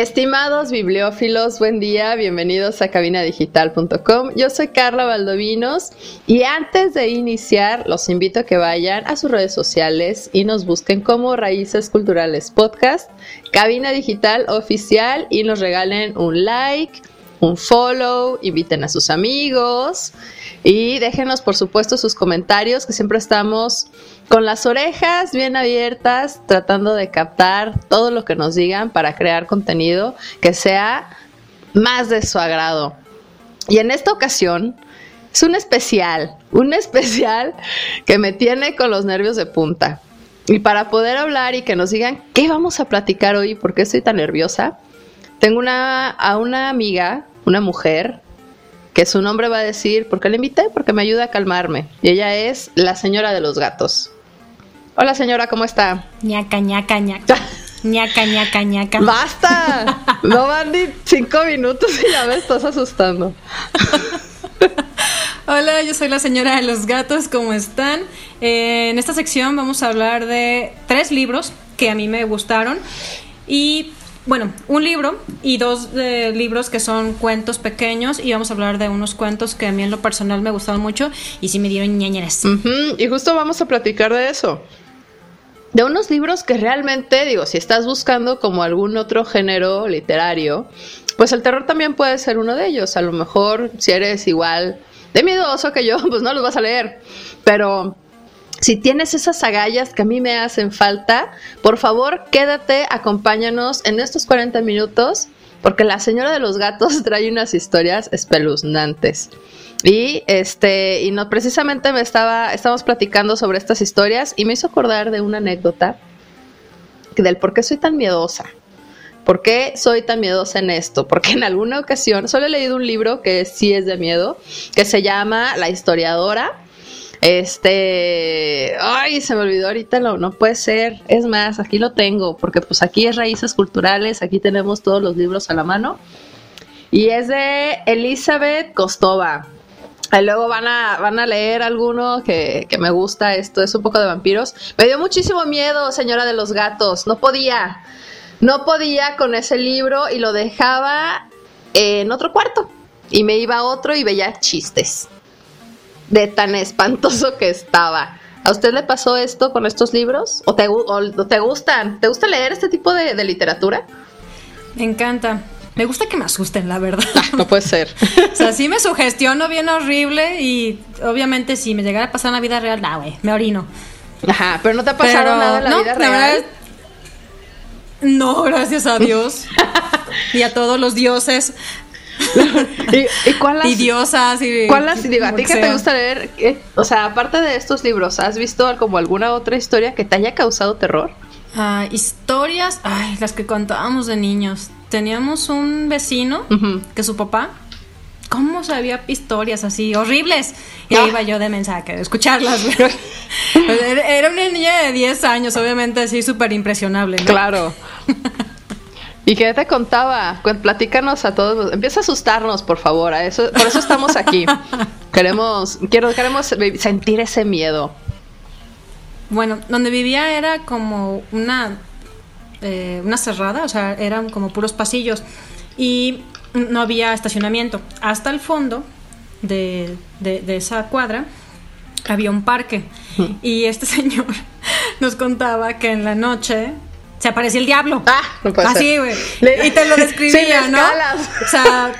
Estimados bibliófilos, buen día, bienvenidos a cabinadigital.com. Yo soy Carla Valdovinos y antes de iniciar los invito a que vayan a sus redes sociales y nos busquen como Raíces Culturales Podcast, Cabina Digital Oficial y nos regalen un like, un follow, inviten a sus amigos y déjenos por supuesto sus comentarios que siempre estamos con las orejas bien abiertas tratando de captar todo lo que nos digan para crear contenido que sea más de su agrado. Y en esta ocasión es un especial, un especial que me tiene con los nervios de punta. Y para poder hablar y que nos digan qué vamos a platicar hoy, por qué estoy tan nerviosa, tengo una, a una amiga una mujer que su nombre va a decir, ¿por qué la invité? Porque me ayuda a calmarme. Y ella es la señora de los gatos. Hola señora, ¿cómo está? ñaca, ñaca, ñaca. ñaca, ñaca, ñaca. ¡Basta! No van ni cinco minutos y ya me estás asustando. Hola, yo soy la señora de los gatos, ¿cómo están? Eh, en esta sección vamos a hablar de tres libros que a mí me gustaron y bueno, un libro y dos eh, libros que son cuentos pequeños y vamos a hablar de unos cuentos que a mí en lo personal me gustaron mucho y sí me dieron ñañeras. Y justo vamos a platicar de eso. De unos libros que realmente, digo, si estás buscando como algún otro género literario, pues el terror también puede ser uno de ellos. A lo mejor si eres igual de miedoso que yo, pues no los vas a leer. Pero si tienes esas agallas que a mí me hacen falta, por favor quédate, acompáñanos en estos 40 minutos, porque la señora de los gatos trae unas historias espeluznantes. Y este, y no, precisamente me estaba, estábamos platicando sobre estas historias y me hizo acordar de una anécdota del por qué soy tan miedosa. ¿Por qué soy tan miedosa en esto? Porque en alguna ocasión, solo he leído un libro que sí es de miedo, que se llama La historiadora este, ay, se me olvidó ahorita, no, no puede ser. Es más, aquí lo tengo, porque pues aquí es Raíces Culturales, aquí tenemos todos los libros a la mano. Y es de Elizabeth Kostova. Y luego van a, van a leer alguno que, que, me gusta, esto es un poco de vampiros. Me dio muchísimo miedo, señora de los gatos, no podía, no podía con ese libro y lo dejaba en otro cuarto. Y me iba a otro y veía chistes de tan espantoso que estaba. ¿A usted le pasó esto con estos libros? ¿O te, te gustan? ¿Te gusta leer este tipo de, literatura? Me encanta. Me gusta que me asusten, la verdad. No puede ser. o sea, sí me sugestiono bien horrible y obviamente si me llegara a pasar en la vida real, nah, güey, me orino. Ajá, pero no te ha pasado nada en la vida real. no, gracias a Dios. y a todos los dioses. ¿Y, cuál las, y diosas y ¿Cuál las, digo, a ti que te gusta leer? O sea, aparte de estos libros, ¿has visto como alguna otra historia que te haya causado terror? Ah, historias, ay, las que contábamos de niños. Teníamos un vecino que su papá ¿Cómo sabía historias así horribles? Y ahí iba yo de mensaje, de escucharlas. Era una niña de 10 años, obviamente así súper impresionable. Claro. ¿Y qué te contaba? Platícanos a todos. Empieza a asustarnos, por favor. A eso, por eso estamos aquí. queremos, quiero, queremos sentir ese miedo. Bueno, donde vivía era como una, eh, una cerrada, o sea, eran como puros pasillos y no había estacionamiento. Hasta el fondo de, de esa cuadra había un parque y este señor nos contaba que en la noche se aparecía el diablo. Ah, no puede Así, güey. Y te lo describía, ¿no? O sea,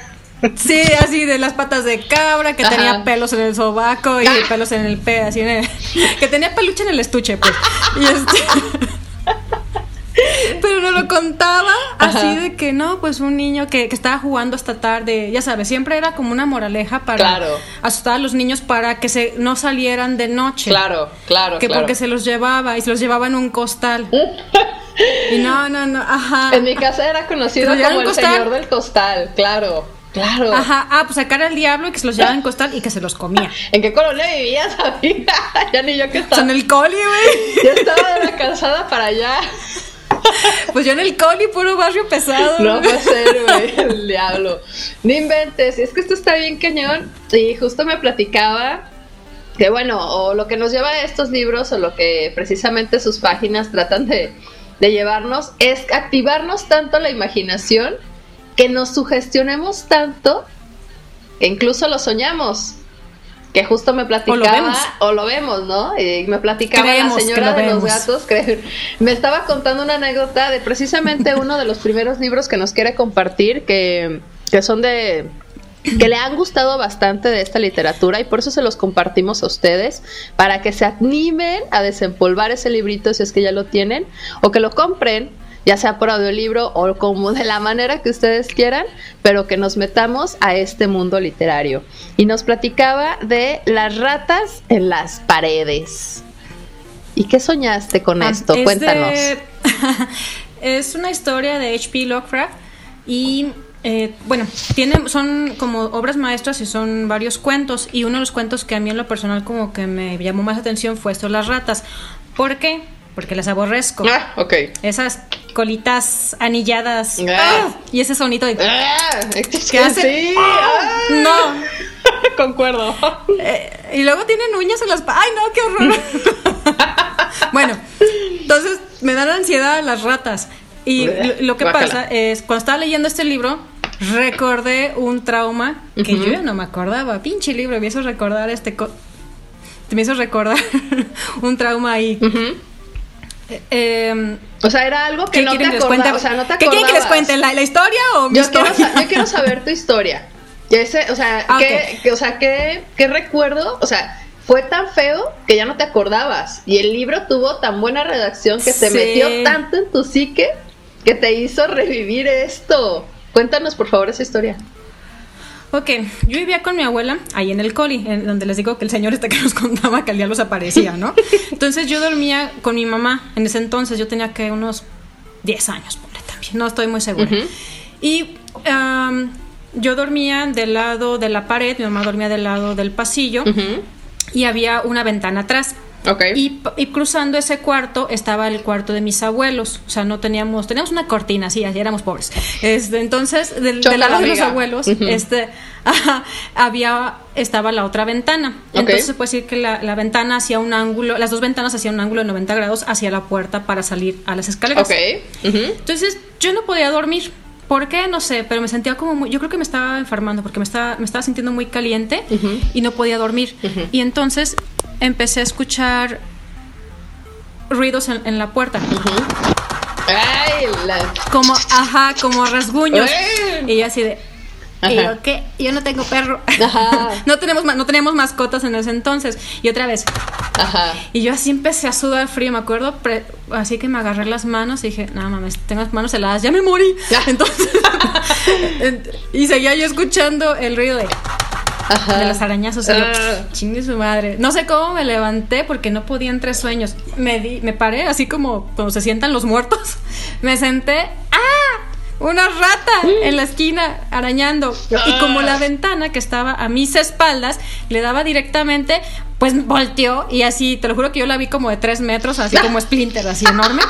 sí, así de las patas de cabra, que tenía pelos en el sobaco y ah. pelos en el pe, así en el, que tenía peluche en el estuche, pues. Y este Pero no lo contaba así de que no, pues un niño que, que, estaba jugando esta tarde, ya sabes, siempre era como una moraleja para asustar a los niños para que se no salieran de noche. Claro, claro. Que porque se los llevaba y se los llevaba en un costal. y no, no, no, ajá. En mi casa era conocido como el señor del costal, claro. Claro. Ajá, ah, pues sacar al diablo y que se los llevaba en costal y que se los comía. ¿En qué colonia vivías, amiga? ya ni yo que estaba. En el coli, güey. Yo estaba de la calzada para allá. Pues yo en el coli, puro barrio pesado. No puede ser, güey, el diablo. No inventes, es que esto está bien cañón. Y justo me platicaba que, bueno, o lo que nos lleva a estos libros, o lo que precisamente sus páginas tratan de, de llevarnos, es activarnos tanto la imaginación que nos sugestionemos tanto que incluso lo soñamos. Que justo me platicaba, o lo vemos, ¿no? Y me platicaba la señora de los gatos, que me estaba contando una anécdota de precisamente uno de los primeros libros que nos quiere compartir, que, que son de que le han gustado bastante de esta literatura y por eso se los compartimos a ustedes para que se animen a desempolvar ese librito si es que ya lo tienen o que lo compren ya sea por audiolibro o como de la manera que ustedes quieran, pero que nos metamos a este mundo literario. Y nos platicaba de las ratas en las paredes. ¿Y qué soñaste con ah, esto? Cuéntanos. es una historia de H.P. Lovecraft y eh, bueno, tiene, son como obras maestras y son varios cuentos y uno de los cuentos que a mí en lo personal como que me llamó más atención fue esto, las ratas. ¿Por qué? Porque las aborrezco. Ah, ok. Esas colitas anilladas. Ah. y ese sonito de. Ah, ¿Qué hace? Sí. Ah. no. Concuerdo. Eh, y luego tienen uñas en las. ¡Ay, no! ¡Qué horror! bueno, entonces me dan ansiedad las ratas. Y lo, que pasa es, cuando estaba leyendo este libro, recordé un trauma que yo ya no me acordaba. Pinche libro, me hizo recordar este. me hizo recordar un trauma ahí. Eh, o sea, era algo que no te acordabas. O sea, no te ¿Qué quieren que les cuente? ¿La, historia o mi yo historia? Quiero, yo quiero saber tu historia. Ese, o sea, ah, ¿qué, o sea ¿qué, ¿qué recuerdo? O sea, fue tan feo que ya no te acordabas. Y el libro tuvo tan buena redacción que se metió tanto en tu psique que te hizo revivir esto. Cuéntanos, por favor, esa historia. Ok, yo vivía con mi abuela ahí en el coli, en donde les digo que el señor este que nos contaba que al día los aparecía, ¿no? Entonces yo dormía con mi mamá, en ese entonces yo tenía que unos 10 años, también, no estoy muy segura. Y yo dormía del lado de la pared, mi mamá dormía del lado del pasillo y había una ventana atrás. Y, cruzando ese cuarto estaba el cuarto de mis abuelos. O sea, no teníamos, teníamos una cortina, así, así éramos pobres. Este, entonces, del, lado de los abuelos, este, había, estaba la otra ventana. Entonces se puede decir que la, ventana hacía un ángulo, las dos ventanas hacían un ángulo de 90 grados hacia la puerta para salir a las escaleras. Entonces, yo no podía dormir. ¿Por qué? No sé, pero me sentía como muy, yo creo que me estaba enfermando porque me estaba, me estaba sintiendo muy caliente y no podía dormir. Y entonces empecé a escuchar ruidos en, la puerta. Ay, Como, ajá, como rasguños. Y yo así de, y yo, ¿qué? Yo no tengo perro. no, tenemos, no teníamos mascotas en ese entonces. Y otra vez. Ajá. Y yo así empecé a sudar frío, me acuerdo. así que me agarré las manos y dije, no mames, tengo las manos heladas, ya me morí. Entonces. y seguía yo escuchando el ruido de de los arañazos. Y yo, ah. chingue su madre. No sé cómo me levanté porque no podía entre sueños. Me, di, me paré así como cuando se sientan los muertos. Me senté. ¡Ah! Una rata mm. en la esquina arañando. Y como la ah. ventana que estaba a mis espaldas le daba directamente, pues volteó y así, te lo juro que yo la vi como de tres metros, así como Splinter, así enorme.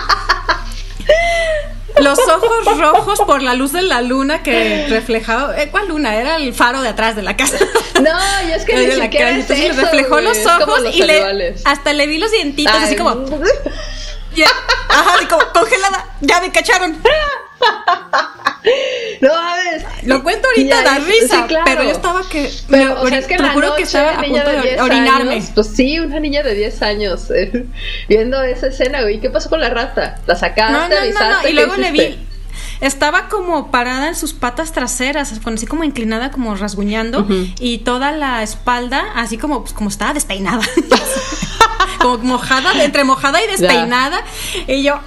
Los ojos rojos por la luz de la luna que reflejaba. ¿eh, ¿Cuál luna? Era el faro de atrás de la casa. No, y es que ni siquiera es Entonces eso, reflejó los ojos y le, hasta le vi los dientitos así como. ajá, así como congelada. Ya me cacharon. No, a ver. Lo cuento ahorita, da risa. Pero yo estaba que. Pero, o sea, es que te juro que estaba a punto de, orinarme. pues sí, una niña de 10 años eh, viendo esa escena, güey. ¿Qué pasó con la rata? ¿La sacaste? No, no, no, no. Y luego le vi. Estaba como parada en sus patas traseras, así como inclinada, como rasguñando, y toda la espalda, así como, pues, como estaba despeinada. como mojada, entre mojada y despeinada. Y yo.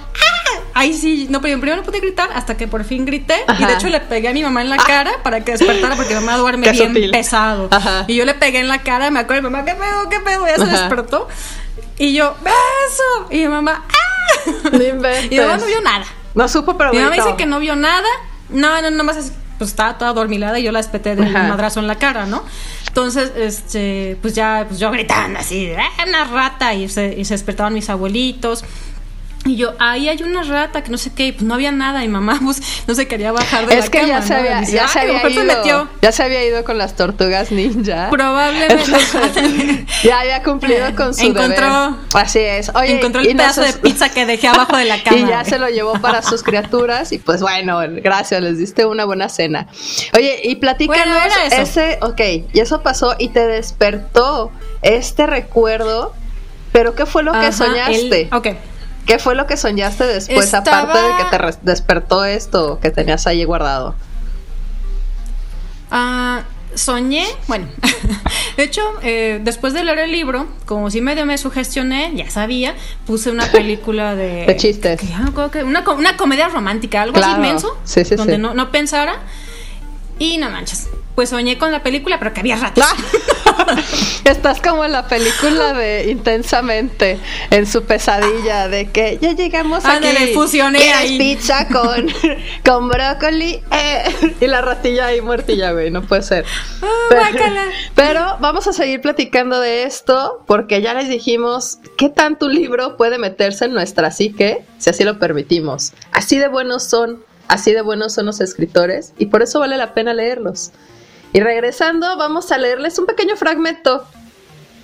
Ahí sí, no, primero no pude gritar hasta que por fin grité. Y de hecho le pegué a mi mamá en la cara para que despertara porque mi mamá duerme bien pesado. Y yo le pegué en la cara, me acuerdo, mamá, ¿qué pedo? ¿Qué pedo? Ya se despertó. Y yo, beso. Y mi mamá, ¡ah! y mi mamá no vio nada. No supo, pero Mi mamá dice que no vio nada. No, no, nomás es, pues estaba toda dormilada y yo la despeté del madrazo en la cara, ¿no? Entonces, este, pues ya, pues yo gritando así, ¡ah, una rata! Y se, y se despertaban mis abuelitos. Y yo, ahí hay una rata que no sé qué, pues no había nada y mamá pues no se quería bajar de es la que cama. ya se había, ya se había ido, ya se había ido con las tortugas ninja. Probablemente. ya había cumplido con su Encontró, deber. Así es. Oye, encontró el pedazo de pizza que dejé abajo de la cama. Y ya se lo llevó para sus criaturas y pues bueno, gracias, les diste una buena cena. Oye, y platícanos bueno, ese, ok, y eso pasó y te despertó este recuerdo, pero ¿qué fue lo que soñaste? El, ok. ¿Qué fue lo que soñaste después, aparte de que te despertó esto que tenías ahí guardado? Ah, soñé, bueno, de hecho, eh, después de leer el libro, como si medio me sugestioné, ya sabía, puse una película de... de chistes. una, una, comedia romántica, algo así inmenso, sí, sí, donde No, no pensara. Y no manches, pues soñé con la película, pero que había ratos. Estás como en la película de Intensamente, en su pesadilla de que ya llegamos a que fusioné ahí. pizza con, con brócoli eh, y la ratilla ahí muertilla, güey, no puede ser. Oh, pero, pero vamos a seguir platicando de esto porque ya les dijimos qué tanto un libro puede meterse en nuestra psique si así lo permitimos. Así de buenos son, así de buenos son los escritores y por eso vale la pena leerlos. Y regresando, vamos a leerles un pequeño fragmento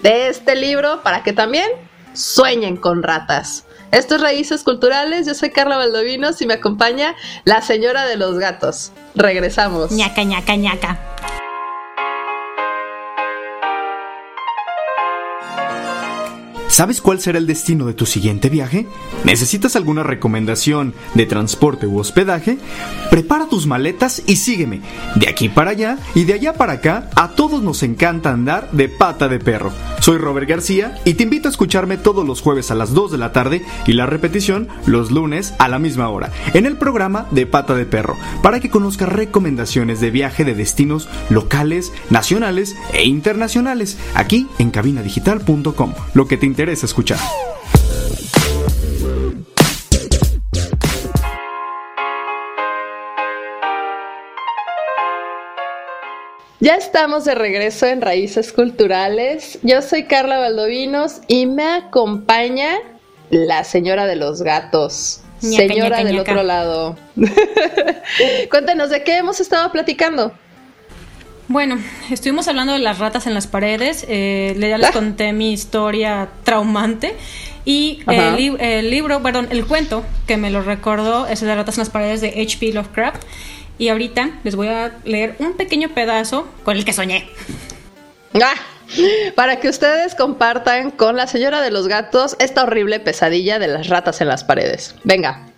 de este libro para que también sueñen con ratas. Esto es Raíces Culturales, yo soy Carla Valdovinos y me acompaña la señora de los gatos. Regresamos. ñaca, ñaca, ñaca. ¿Sabes cuál será el destino de tu siguiente viaje? ¿Necesitas alguna recomendación de transporte u hospedaje? Prepara tus maletas y sígueme. De aquí para allá y de allá para acá, a todos nos encanta andar de pata de perro. Soy Robert García y te invito a escucharme todos los jueves a las 2 de la tarde y la repetición los lunes a la misma hora en el programa de pata de perro para que conozcas recomendaciones de viaje de destinos locales, nacionales e internacionales aquí en cabinadigital.com. Lo que te escuchar. Ya estamos de regreso en Raíces Culturales. Yo soy Carla Valdovinos y me acompaña la señora de los gatos. señora del otro lado. Cuéntanos de qué hemos estado platicando. Bueno, estuvimos hablando de las ratas en las paredes. Eh, ya les conté mi historia traumante. Y el, libro, perdón, el cuento que me lo recordó es el de Ratas en las paredes de H.P. Lovecraft. Y ahorita les voy a leer un pequeño pedazo con el que soñé. Ah, para que ustedes compartan con la señora de los gatos esta horrible pesadilla de las ratas en las paredes. Venga.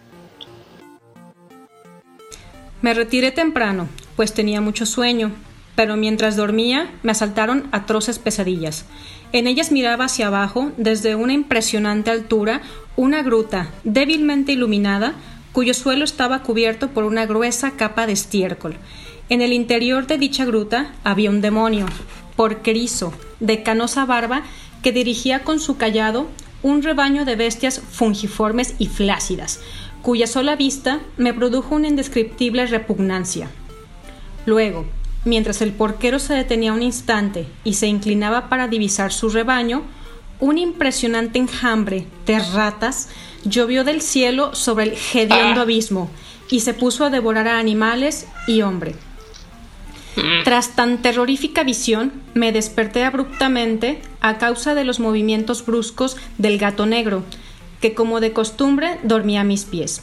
Me retiré temprano, pues tenía mucho sueño, pero mientras dormía me asaltaron atroces pesadillas. En ellas miraba hacia abajo, desde una impresionante altura, una gruta débilmente iluminada cuyo suelo estaba cubierto por una gruesa capa de estiércol. En el interior de dicha gruta había un demonio, porquerizo, de canosa barba, que dirigía con su callado un rebaño de bestias fungiformes y flácidas, cuya sola vista me produjo una indescriptible repugnancia. Luego, mientras el porquero se detenía un instante y se inclinaba para divisar su rebaño, un impresionante enjambre de ratas llovió del cielo sobre el hediondo ah. abismo y se puso a devorar a animales y hombre. Mm. Tras tan terrorífica visión, me desperté abruptamente a causa de los movimientos bruscos del gato negro, que como de costumbre dormía a mis pies.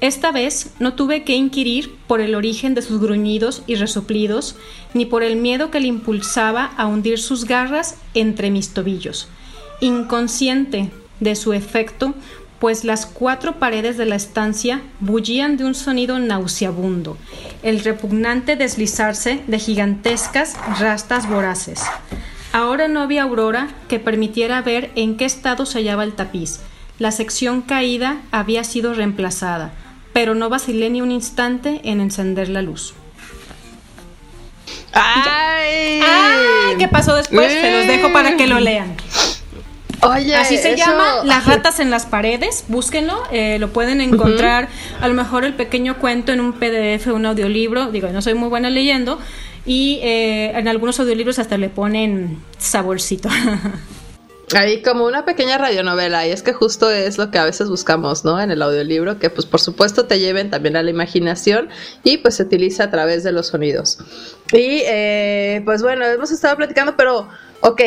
Esta vez no tuve que inquirir por el origen de sus gruñidos y resoplidos, ni por el miedo que le impulsaba a hundir sus garras entre mis tobillos. Inconsciente de su efecto, pues las cuatro paredes de la estancia bullían de un sonido nauseabundo, el repugnante deslizarse de gigantescas rastas voraces. Ahora no había aurora que permitiera ver en qué estado se hallaba el tapiz. la sección caída había sido reemplazada, pero no vacilé ni un instante en encender la luz. ¡Ay! ¡Ay! ¿Qué pasó después? Se los dejo para que lo lean. Oye, Así se eso- llama Las ratas en las paredes. Búsquenlo. eh, lo pueden encontrar. A lo mejor el pequeño cuento en un PDF, un audiolibro. Digo, no soy muy buena leyendo. Y eh, en algunos audiolibros hasta le ponen saborcito. Ahí como una pequeña radionovela, y es que justo es lo que a veces buscamos, ¿no? En el audiolibro, que pues por supuesto te lleven también a la imaginación y pues se utiliza a través de los sonidos. Y eh, pues bueno, hemos estado platicando, pero ok,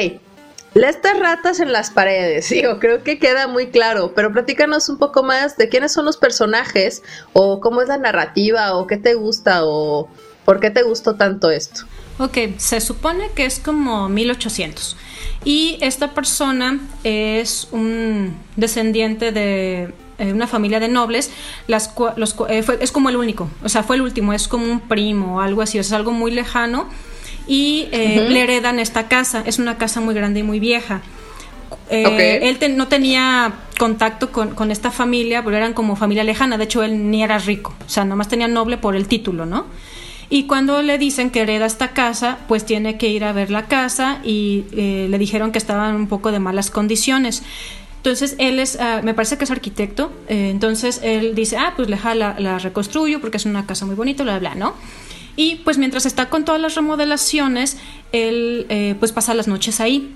estas ratas en las paredes, digo, creo que queda muy claro, pero platícanos un poco más de quiénes son los personajes o cómo es la narrativa o qué te gusta o por qué te gustó tanto esto. Ok, se supone que es como 1800. Y esta persona es un descendiente de eh, una familia de nobles. Las, los, eh, fue- es como el único, o sea, fue el último, es como un primo o algo así, o sea, es algo muy lejano. Y eh, le heredan esta casa, es una casa muy grande y muy vieja. Eh, Ok. Él te- no tenía contacto con, con esta familia, pero eran como familia lejana. De hecho, él ni era rico. O sea, nomás tenía noble por el título, ¿no? Y cuando le dicen que hereda esta casa, pues tiene que ir a ver la casa y eh, le dijeron que estaba en un poco de malas condiciones. Entonces él es, ah, me parece que es arquitecto, eh, entonces él dice, ah, pues deja la, la reconstruyo porque es una casa muy bonita, bla, bla, ¿no? Y pues mientras está con todas las remodelaciones, él eh, pues pasa las noches ahí.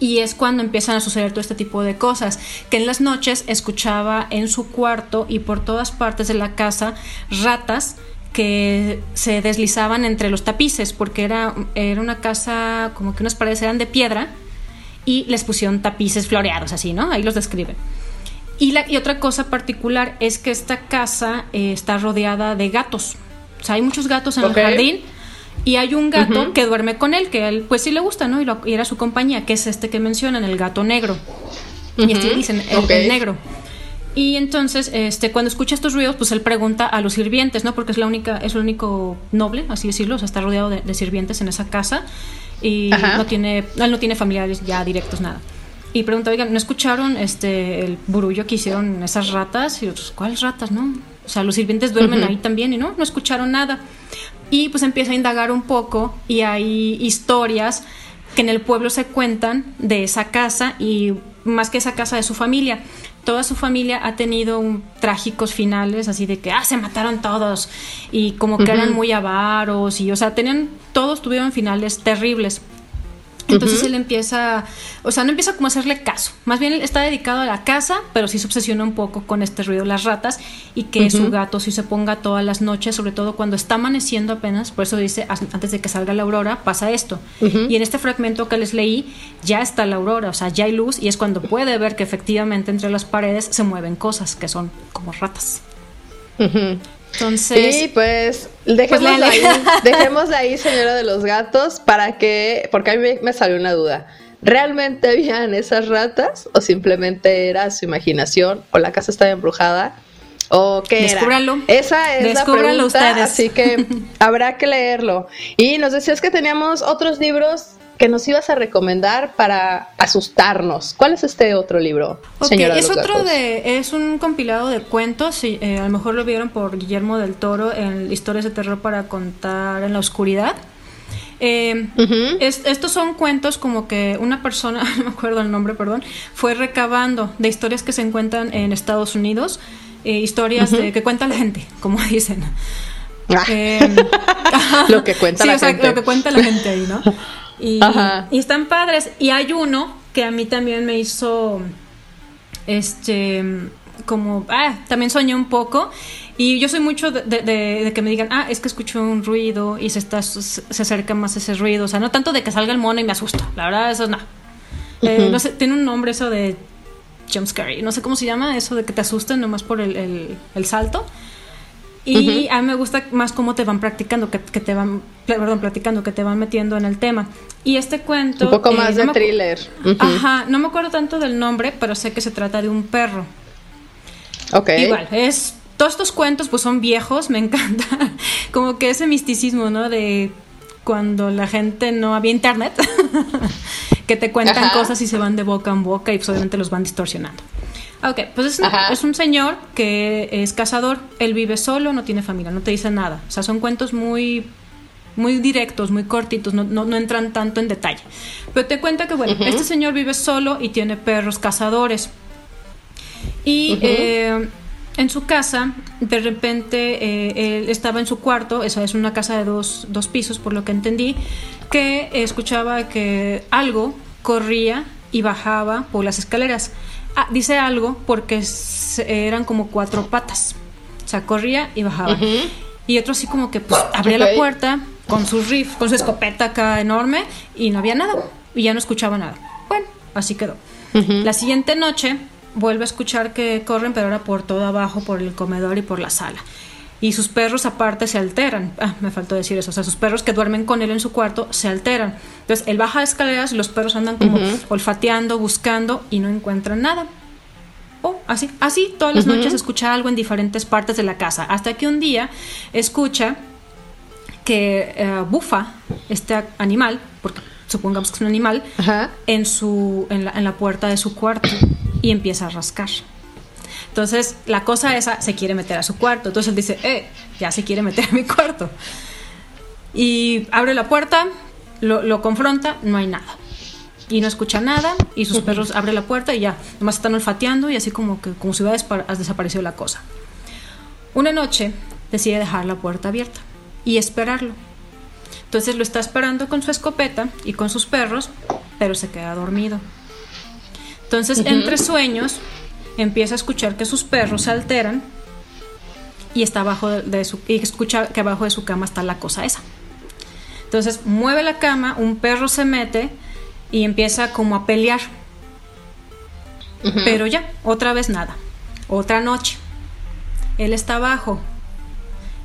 Y es cuando empiezan a suceder todo este tipo de cosas, que en las noches escuchaba en su cuarto y por todas partes de la casa ratas que se deslizaban entre los tapices, porque era, era una casa como que unas paredes eran de piedra y les pusieron tapices floreados así, ¿no? Ahí los describen. Y, la, y otra cosa particular es que esta casa eh, está rodeada de gatos. O sea, hay muchos gatos en el jardín y hay un gato que duerme con él, que él pues sí le gusta, ¿no? Y, lo- y era su compañía, que es este que mencionan, el gato negro. Y este Ujú, dicen el, el negro. Y entonces, este, cuando escucha estos ruidos, pues él pregunta a los sirvientes, ¿no? Porque es la única, es el único noble, así decirlo, o sea, está rodeado de, de sirvientes en esa casa y Ajá. no tiene, él no tiene familiares ya directos, nada. Y pregunta, oigan, ¿no escucharon este el burullo que hicieron esas ratas? Y otros, ¿cuáles ratas, no? O sea, los sirvientes duermen ahí también y no, no escucharon nada. Y pues empieza a indagar un poco y hay historias que en el pueblo se cuentan de esa casa y más que esa casa de su familia. Toda su familia ha tenido un- trágicos finales, así de que, ah, se mataron todos y como que eran muy avaros y, o sea, tenían, todos tuvieron finales terribles. Entonces él empieza, o sea, no empieza como a hacerle caso. Más bien él está dedicado a la casa, pero sí se obsesiona un poco con este ruido de las ratas y que su gato sí se ponga todas las noches, sobre todo cuando está amaneciendo apenas. Por eso dice, "As- antes de que salga la aurora, pasa esto. Y en este fragmento que les leí, ya está la aurora, o sea, ya hay luz y es cuando puede ver que efectivamente entre las paredes se mueven cosas que son como ratas. Entonces, Sí, pues dejémosla léale. ahí, dejémosla ahí, señora de los gatos, para que, porque a mí me, me salió una duda. ¿Realmente habían esas ratas o simplemente era su imaginación o la casa estaba embrujada? ¿O qué era? Descúbralo. Esa es la pregunta, ustedes. así que habrá que leerlo. Y nos decías que teníamos otros libros que nos ibas a recomendar para asustarnos. ¿Cuál es este otro libro, señora es otro gatos? de, es un compilado de cuentos, y, eh, a lo mejor lo vieron por Guillermo del Toro en Historias de Terror para contar en la oscuridad. Eh, es- estos son cuentos como que una persona, no me acuerdo el nombre, perdón, fue recabando de historias que se encuentran en Estados Unidos, eh, historias de, que cuenta la gente, como dicen. Ah. Eh, Lo que cuenta sí, la o sea, gente. lo que cuenta la gente ahí, ¿no? Y, están padres. Y hay uno que a mí también me hizo, este, como, ah, también soñé un poco. Y yo soy mucho de, de- de- de que me digan, ah, es que escucho un ruido y se, está, se acerca más ese ruido. O sea, no tanto de que salga el mono y me asusto. La verdad, eso no. Eh, Ujú. no sé, tiene un nombre eso de jumpscare. No sé cómo se llama, eso de que te asusten nomás por el, el- el salto. Y a mí me gusta más cómo te van practicando, que, que te van, perdón, platicando, que te van metiendo en el tema. Y este cuento... Un poco eh, más no de thriller. Ajá, no me acuerdo tanto del nombre, pero sé que se trata de un perro. Ok. Igual, es... Todos estos cuentos pues son viejos, me encanta. Como que ese misticismo, ¿no? De cuando la gente no había internet, que te cuentan Ajá. cosas y se van de boca en boca y pues obviamente los van distorsionando. Ok, pues es un, es un, señor que es cazador, él vive solo, no tiene familia, no te dice nada. O sea, son cuentos muy muy directos, muy cortitos, no, no, entran tanto en detalle. Pero te cuenta que, bueno, este señor vive solo y tiene perros cazadores. Y eh, en su casa, de repente, eh, él estaba en su cuarto, esa es una casa de dos, dos pisos, por lo que entendí, que escuchaba que algo corría y bajaba por las escaleras. Ah, dice algo porque eran como cuatro patas. O sea, corría y bajaba. Y otro así como que pues abría la puerta con su riff, con su escopeta acá enorme y no había nada. Y ya no escuchaba nada. Bueno, así quedó. La siguiente noche vuelve a escuchar que corren, pero ahora por todo abajo, por el comedor y por la sala y sus perros aparte se alteran. Ah, me faltó decir eso. O sea, sus perros que duermen con él en su cuarto se alteran. Entonces, él baja escaleras y los perros andan como olfateando, buscando y no encuentran nada. Oh, así, así todas las noches escucha algo en diferentes partes de la casa. Hasta que un día escucha que eh, bufa este animal, porque supongamos que es un animal, en, su, en la, en la puerta de su cuarto y empieza a rascar. Entonces, la cosa esa se quiere meter a su cuarto. Entonces él dice, eh, ya se quiere meter a mi cuarto. Y abre la puerta, lo, confronta, no hay nada. Y no escucha nada, y sus perros abren la puerta y ya, nomás están olfateando y así como que como si hubiera desaparecido la cosa. Una noche decide dejar la puerta abierta y esperarlo. Entonces lo está esperando con su escopeta y con sus perros, pero se queda dormido. Entonces, entre sueños, empieza a escuchar que sus perros se alteran y está abajo de, su y escucha que abajo de su cama está la cosa esa. Entonces mueve la cama, un perro se mete y empieza como a pelear. Pero ya, otra vez nada. Otra noche. Él está abajo.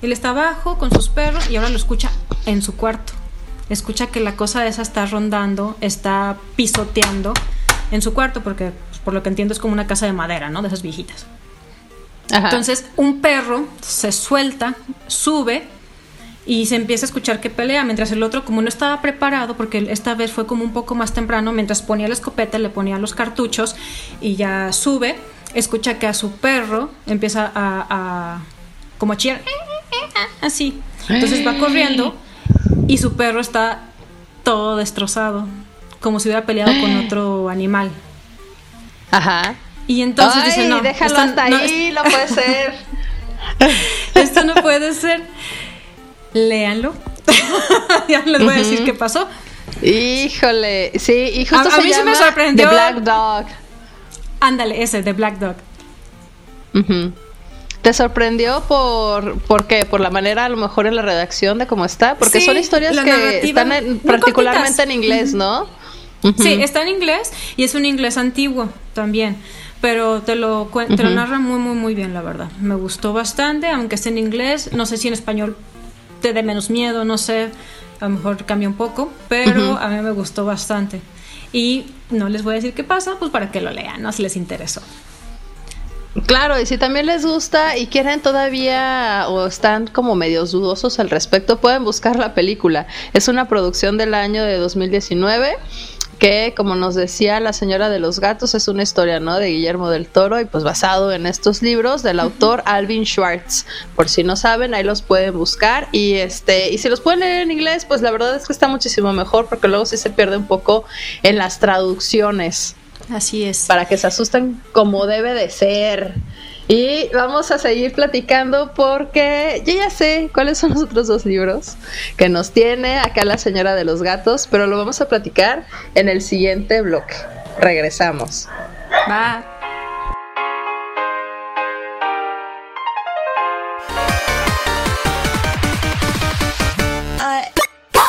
Él está abajo con sus perros y ahora lo escucha en su cuarto. Escucha que la cosa esa está rondando, está pisoteando en su cuarto porque por lo que entiendo es como una casa de madera, ¿no? De esas viejitas. Entonces un perro se suelta, sube y se empieza a escuchar que pelea, mientras el otro, como no estaba preparado, porque esta vez fue como un poco más temprano, mientras ponía la escopeta, le ponía los cartuchos y ya sube, escucha que a su perro empieza a, como a chillar, así. Entonces va corriendo y su perro está todo destrozado, como si hubiera peleado con otro animal. Ajá. Y entonces dice, no, déjalo hasta ahí, no puede ser. esto no puede ser. Léanlo. ya les voy a decir qué pasó. Híjole, sí, y justo a, a mí se me sorprendió. The Black Dog. Ándale, ese, The Black Dog. ¿Te sorprendió por, por qué? ¿Por la manera a lo mejor en la redacción de cómo está? Porque son historias que están particularmente en inglés, ¿no? Sí, está en inglés y es un inglés antiguo también, pero te lo, te lo narra muy, muy, muy bien, la verdad. Me gustó bastante, aunque esté en inglés, no sé si en español te dé menos miedo, no sé, a lo mejor cambia un poco, pero a mí me gustó bastante. Y no les voy a decir qué pasa, pues para que lo lean, ¿no? Si les interesó. Claro, y si también les gusta y quieren todavía o están como medios dudosos al respecto, pueden buscar la película. Es una producción del año de 2019 que como nos decía la señora de los gatos es una historia no de Guillermo del Toro y pues basado en estos libros del autor Alvin Schwartz. Por si no saben ahí los pueden buscar. Y este y si los pueden leer en inglés pues la verdad es que está muchísimo mejor porque luego sí se pierde un poco en las traducciones. Así es. Para que se asusten como debe de ser y vamos a seguir platicando porque yo ya sé cuáles son los otros dos libros que nos tiene acá la señora de los gatos, pero lo vamos a platicar en el siguiente bloque. Regresamos. Bye.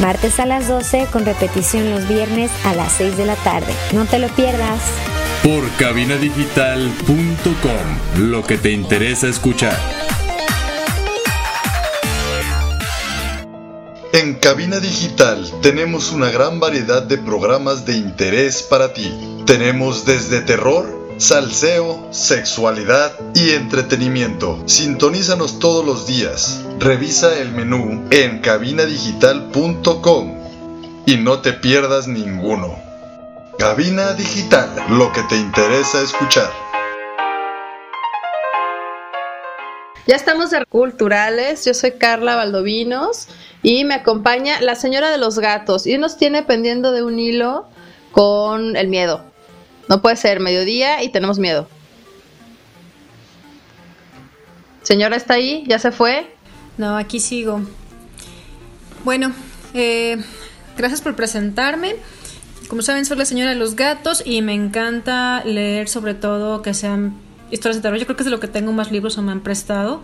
Martes a las 12 con repetición los viernes a las 6 de la tarde. No te lo pierdas por cabinadigital.com, lo que te interesa escuchar. En Cabina Digital tenemos una gran variedad de programas de interés para ti. Tenemos desde terror, salseo, sexualidad y entretenimiento. Sintonízanos todos los días. Revisa el menú en cabinadigital.com y no te pierdas ninguno. Cabina Digital, lo que te interesa escuchar. Ya estamos de culturales. Yo soy Carla Valdovinos y me acompaña la señora de los gatos y nos tiene pendiendo de un hilo con el miedo. No puede ser mediodía y tenemos miedo. Señora, ¿está ahí? ¿Ya se fue? No, aquí sigo. Bueno, eh, gracias por presentarme. Como saben, soy la señora de los gatos y me encanta leer sobre todo que sean historias de terror. Yo creo que es de lo que tengo más libros o me han prestado.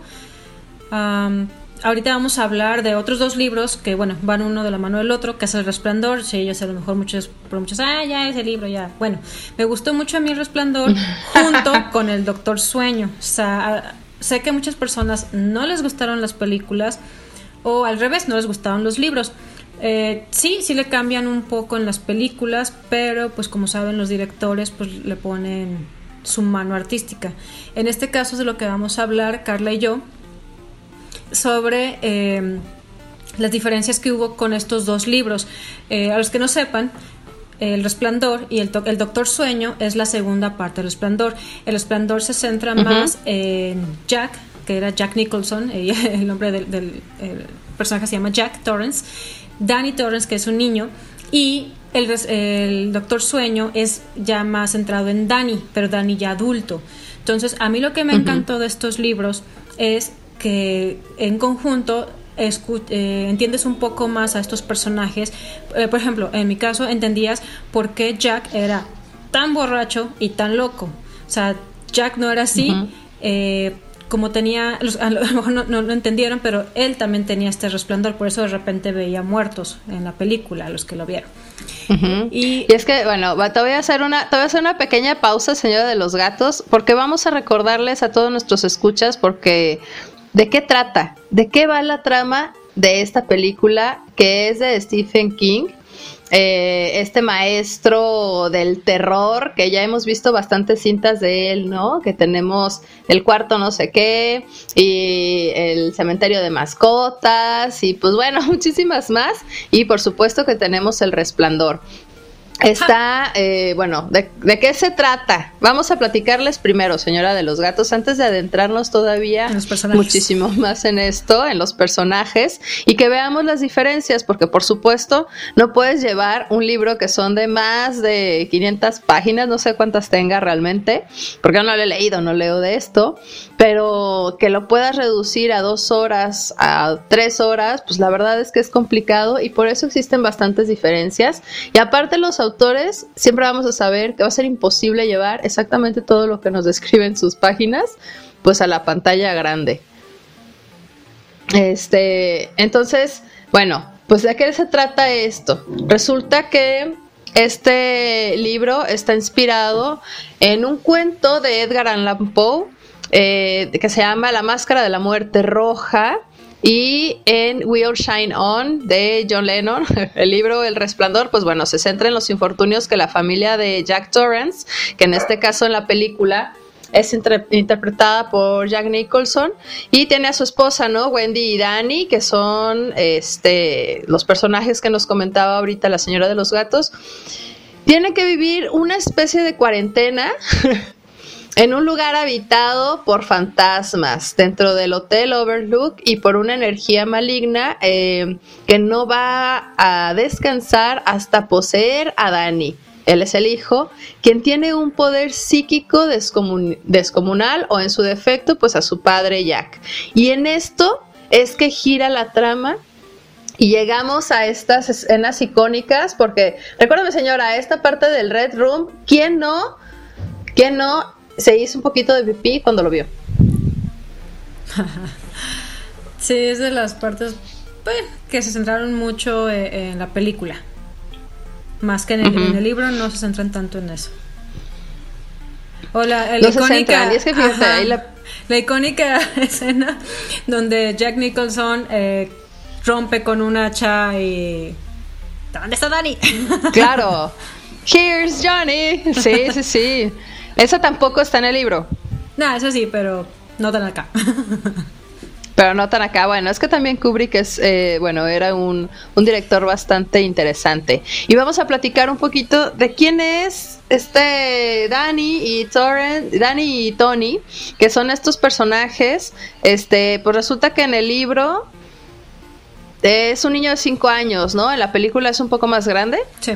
ahorita vamos a hablar de otros dos libros que, bueno, van uno de la mano del otro, que es El Resplandor. Sí, yo sé, a lo mejor muchos, por muchos, ah, ya ese libro, ya. Bueno, me gustó mucho a mí El Resplandor junto con El Doctor Sueño. O sea, sé que muchas personas no les gustaron las películas o al revés, no les gustaron los libros. Eh, sí, sí le cambian un poco en las películas, pero pues como saben los directores pues le ponen su mano artística. En este caso es de lo que vamos a hablar Carla y yo sobre eh, las diferencias que hubo con estos dos libros. Eh, a los que no sepan, El Resplandor y el, el, Doctor Sueño es la segunda parte del Resplandor. El Resplandor se centra más en Jack, que era Jack Nicholson, el nombre del, personaje se llama Jack Torrance, Danny Torrance, que es un niño, y el, Doctor Sueño es ya más centrado en Danny, pero Danny ya adulto. Entonces, a mí lo que me encantó de estos libros es que en conjunto eh, entiendes un poco más a estos personajes. Eh, por ejemplo, en mi caso entendías por qué Jack era tan borracho y tan loco. O sea, Jack no era así. Eh, como tenía, a lo mejor no, lo entendieron, pero él también tenía este resplandor, por eso de repente veía muertos en la película, los que lo vieron. y, es que, bueno, te voy a hacer una, te voy a hacer una pequeña pausa, señora de los gatos, porque vamos a recordarles a todos nuestros escuchas, porque ¿de qué trata? ¿De qué va la trama de esta película que es de Stephen King? Eh, este maestro del terror, que ya hemos visto bastantes cintas de él, ¿no? Que tenemos el cuarto no sé qué, y el cementerio de mascotas, y pues bueno, muchísimas más. Y por supuesto que tenemos el resplandor. Está, eh, bueno, ¿de, qué se trata? Vamos a platicarles primero, señora de los gatos, antes de adentrarnos todavía muchísimo más en esto, en los personajes, y que veamos las diferencias, porque por supuesto no puedes llevar un libro que son de más de 500 páginas, no sé cuántas tenga realmente, porque no lo he leído, no leo de esto, pero que lo puedas reducir a dos horas, a tres horas, pues la verdad es que es complicado y por eso existen bastantes diferencias. Y aparte los autores siempre vamos a saber que va a ser imposible llevar exactamente todo lo que nos describen sus páginas, pues a la pantalla grande. Este, entonces, bueno, pues de qué se trata esto. Resulta que este libro está inspirado en un cuento de Edgar Allan Poe eh, que se llama La Máscara de la Muerte Roja y en We All Shine On de John Lennon, el libro El Resplandor, pues bueno, se centra en los infortunios que la familia de Jack Torrance, que en este caso en la película es interpretada por Jack Nicholson y tiene a su esposa, ¿no? Wendy y Danny, que son este, los personajes que nos comentaba ahorita la señora de los gatos. Tienen que vivir una especie de cuarentena en un lugar habitado por fantasmas dentro del Hotel Overlook y por una energía maligna eh, que no va a descansar hasta poseer a Danny. Él es el hijo, quien tiene un poder psíquico descomunal o en su defecto pues a su padre Jack. Y en esto es que gira la trama y llegamos a estas escenas icónicas porque, recuérdame señora, esta parte del Red Room, ¿quién no? ¿Quién no se hizo un poquito de pipí cuando lo vio. sí, es de las partes pues, que se centraron mucho eh, en la película. Más que en el, libro no se centran tanto en eso. O la, icónica, la... icónica escena donde Jack Nicholson eh, rompe con un hacha y... ¿Dónde está Dani? Claro. Here's Johnny. Sí, sí, sí. Esa tampoco está en el libro. No, eso sí, pero no tan acá. Pero no tan acá. Bueno, es que también Kubrick es, eh, bueno, era un, un, director bastante interesante. Y vamos a platicar un poquito de quién es este Danny y Torrent, Danny y Tony, que son estos personajes. Este, pues resulta que en el libro es un niño de 5 años, ¿no? En la película es un poco más grande. Sí.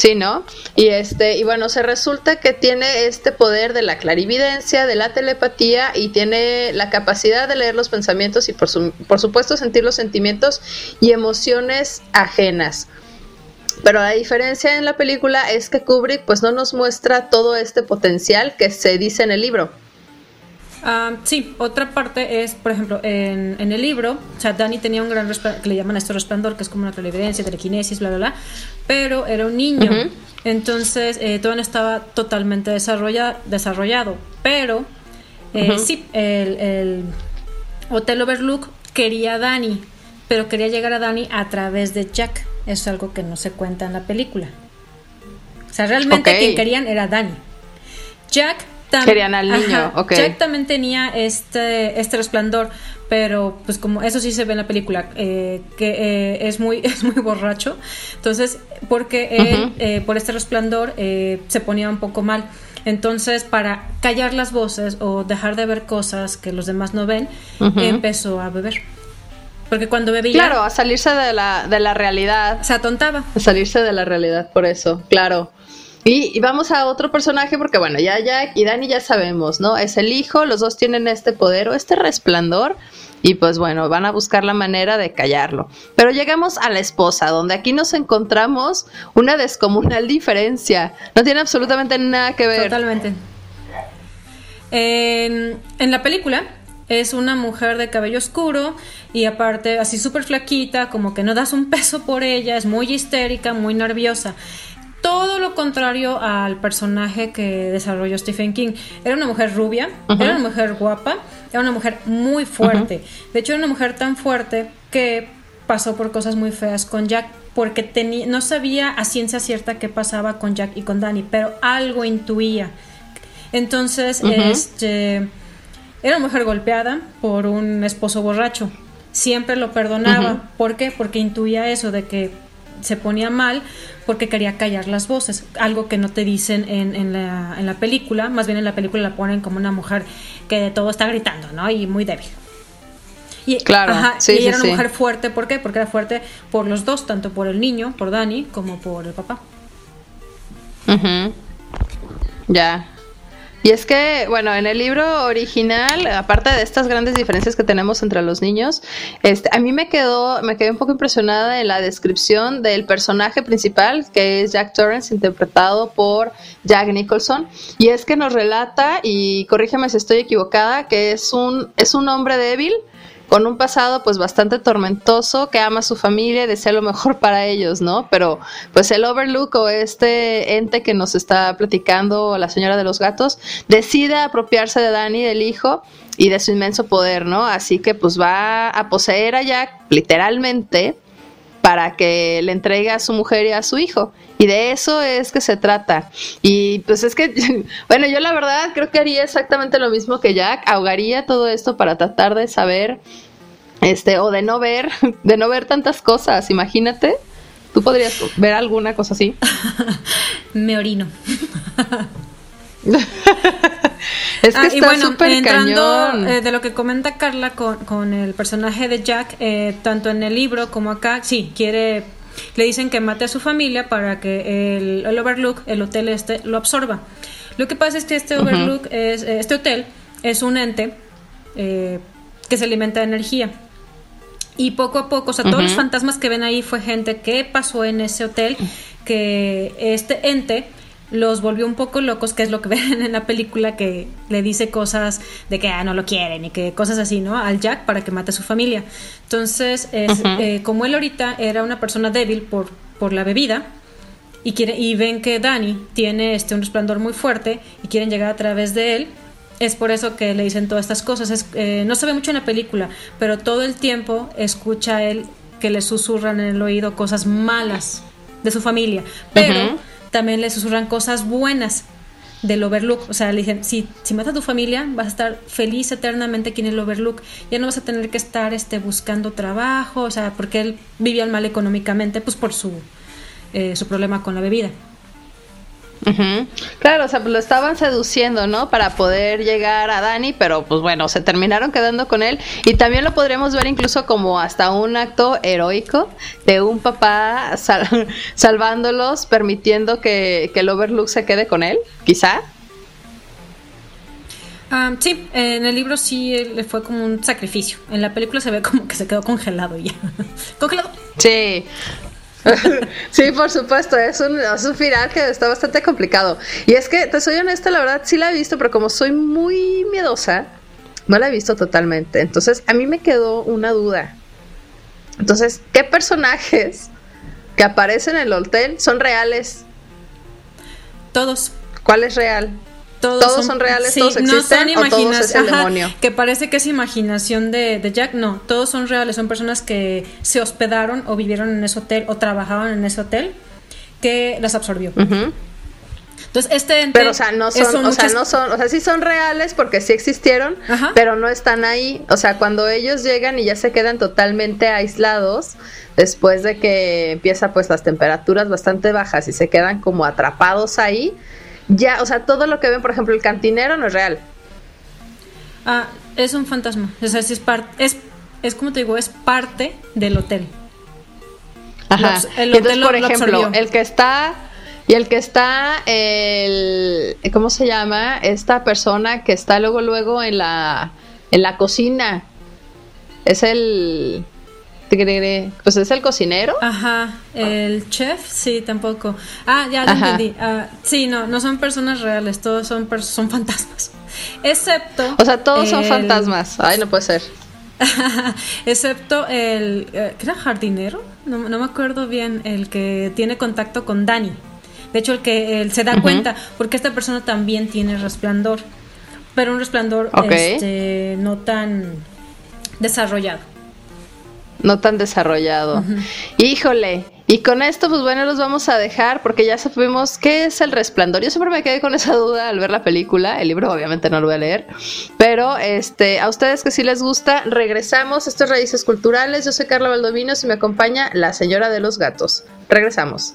Sí, ¿no? Y este, y bueno, se resulta que tiene este poder de la clarividencia, de la telepatía y tiene la capacidad de leer los pensamientos y por, su, por supuesto sentir los sentimientos y emociones ajenas. Pero la diferencia en la película es que Kubrick pues no nos muestra todo este potencial que se dice en el libro. Uh, sí, otra parte es, por ejemplo, en, en, el libro, o sea, Danny tenía un gran que le llaman esto resplandor, que es como una clarividencia, telequinesis, bla, bla, bla, pero era un niño, uh -huh. entonces eh, no estaba totalmente desarrolla, desarrollado, pero eh, uh -huh. sí, el, el, Hotel Overlook quería a Danny, pero quería llegar a Danny a través de Jack, eso es algo que no se cuenta en la película. O sea, realmente okay. quien querían era Danny. Jack Tam Querían al niño, ajá, okay. Jack también tenía este, este resplandor, pero pues como eso sí se ve en la película, eh, que eh, es, muy, es muy borracho. Entonces, porque él, uh -huh. eh, por este resplandor, se ponía un poco mal. Entonces, para callar las voces o dejar de ver cosas que los demás no ven, uh -huh. empezó a beber. Porque cuando bebía... Claro, a salirse de la, de la realidad. Se atontaba. A salirse de la realidad, por eso, claro. Y, vamos a otro personaje porque bueno, ya Jack y Dani ya sabemos, ¿no? Es el hijo, los dos tienen este poder o este resplandor y pues bueno, van a buscar la manera de callarlo. Pero llegamos a la esposa, donde aquí nos encontramos una descomunal diferencia. No tiene absolutamente nada que ver. Totalmente. En, en la película es una mujer de cabello oscuro y aparte así súper flaquita, como que no das un peso por ella, es muy histérica, muy nerviosa todo lo contrario al personaje que desarrolló Stephen King. Era una mujer rubia, uh -huh. era una mujer guapa, era una mujer muy fuerte. Uh -huh. De hecho, era una mujer tan fuerte que pasó por cosas muy feas con Jack porque tenía, no sabía a ciencia cierta qué pasaba con Jack y con Danny, pero algo intuía. Entonces, uh -huh. este, era una mujer golpeada por un esposo borracho. Siempre lo perdonaba. ¿Por qué? Porque intuía eso de que se ponía mal porque quería callar las voces, algo que no te dicen en, en, la, en la película, más bien en la película la ponen como una mujer que de todo está gritando, ¿no? Y muy débil. Y, claro, ajá, sí, y sí, era una sí. mujer fuerte, ¿por qué? Porque era fuerte por los dos, tanto por el niño, por Dani, como por el papá. Uh -huh. Ya, y es que, bueno, en el libro original, aparte de estas grandes diferencias que tenemos entre los niños, este, a mí me quedó, me quedé un poco impresionada en la descripción del personaje principal, que es Jack Torrance, interpretado por Jack Nicholson. Y es que nos relata, y corrígeme si estoy equivocada, que es un, es un hombre débil, con un pasado pues bastante tormentoso, que ama a su familia y desea lo mejor para ellos, ¿no? Pero pues el Overlook o este ente que nos está platicando la señora de los gatos, decide apropiarse de Danny, del hijo, y de su inmenso poder, ¿no? Así que pues va a poseer a Jack, literalmente, para que le entregue a su mujer y a su hijo. Y de eso es que se trata. Y pues es que, bueno, yo la verdad creo que haría exactamente lo mismo que Jack, ahogaría todo esto para tratar de saber, este, o de no ver, de no ver tantas cosas, imagínate. ¿Tú podrías ver alguna cosa así? Me orino. es que ah, está bueno, súper entrando cañón. eh, de lo que comenta Carla con, con el personaje de Jack, eh, tanto en el libro como acá, sí, quiere le dicen que mate a su familia para que el, el Overlook, el hotel este, lo absorba. Lo que pasa es que este Overlook, uh -huh. es, este hotel, es un ente eh, que se alimenta de energía. Y poco a poco, o sea, uh -huh. todos los fantasmas que ven ahí fue gente que pasó en ese hotel, que este ente los volvió un poco locos, que es lo que ven en la película, que le dice cosas de que ah, no lo quieren y que cosas así, ¿no? Al Jack para que mate a su familia. Entonces, es, uh -huh. eh, como él ahorita era una persona débil por, por la bebida, y, quiere, y ven que Danny tiene este, un resplandor muy fuerte y quieren llegar a través de él, es por eso que le dicen todas estas cosas. Es, eh, no se ve mucho en la película, pero todo el tiempo escucha él que le susurran en el oído cosas malas de su familia, pero también le susurran cosas buenas del Overlook. O sea, le dicen, si, si matas a tu familia, vas a estar feliz eternamente aquí en el Overlook. Ya no vas a tener que estar este, buscando trabajo, o sea, porque él vivía mal económicamente, pues por su, eh, su problema con la bebida. Claro, o sea, pues lo estaban seduciendo, ¿no? Para poder llegar a Dani, pero pues bueno, se terminaron quedando con él. Y también lo podríamos ver incluso como hasta un acto heroico de un papá salvándolos, permitiendo que, el Overlook se quede con él, quizá. Ah, sí, en el libro sí le fue como un sacrificio. En la película se ve como que se quedó congelado ya. congelado. Sí, sí, por supuesto, es un, es un final que está bastante complicado. Y es que, te soy honesta, la verdad sí la he visto, pero como soy muy miedosa, no la he visto totalmente. Entonces, a mí me quedó una duda. Entonces, ¿qué personajes que aparecen en el hotel son reales? Todos. ¿Cuál es real? Todos, son, reales, todos existen no son o todos es el demonio. Que parece que es imaginación de, Jack, no, todos son reales, son personas que se hospedaron o vivieron en ese hotel o trabajaban en ese hotel que las absorbió. Entonces, este ente Pero, o sea, no son, o sea, no son, o sea, sí son reales porque sí existieron, pero no están ahí. O sea, cuando ellos llegan y ya se quedan totalmente aislados, después de que empieza pues las temperaturas bastante bajas y se quedan como atrapados ahí, ya, o sea, todo lo que ven, por ejemplo, el cantinero no es real. Ah, es un fantasma. O sea, es, parte, es, es como te digo, es parte del hotel. Ajá. el hotel por ejemplo, el que está y el que está, el, ¿cómo se llama? Esta persona que está luego, luego en la, en la cocina. Es el, pues es el cocinero. Ajá, el chef, sí, tampoco. Ah, ya lo entendí. Ah, sí, no, no son personas reales, todos son, son fantasmas. Excepto. O sea, todos son fantasmas. Ay, no puede ser. Excepto el. Eh, ¿Qué era jardinero? No, me acuerdo bien. El que tiene contacto con Dani. De hecho, el que él se da cuenta, porque esta persona también tiene resplandor. Pero un resplandor este, no tan desarrollado no tan desarrollado. Híjole. Y con esto, pues bueno, los vamos a dejar porque ya sabemos qué es el resplandor. Yo siempre me quedé con esa duda al ver la película. El libro obviamente no lo voy a leer. Pero este, a ustedes que sí les gusta, regresamos. Esto es Raíces Culturales. Yo soy Carla Valdovinos y me acompaña la señora de los gatos. Regresamos.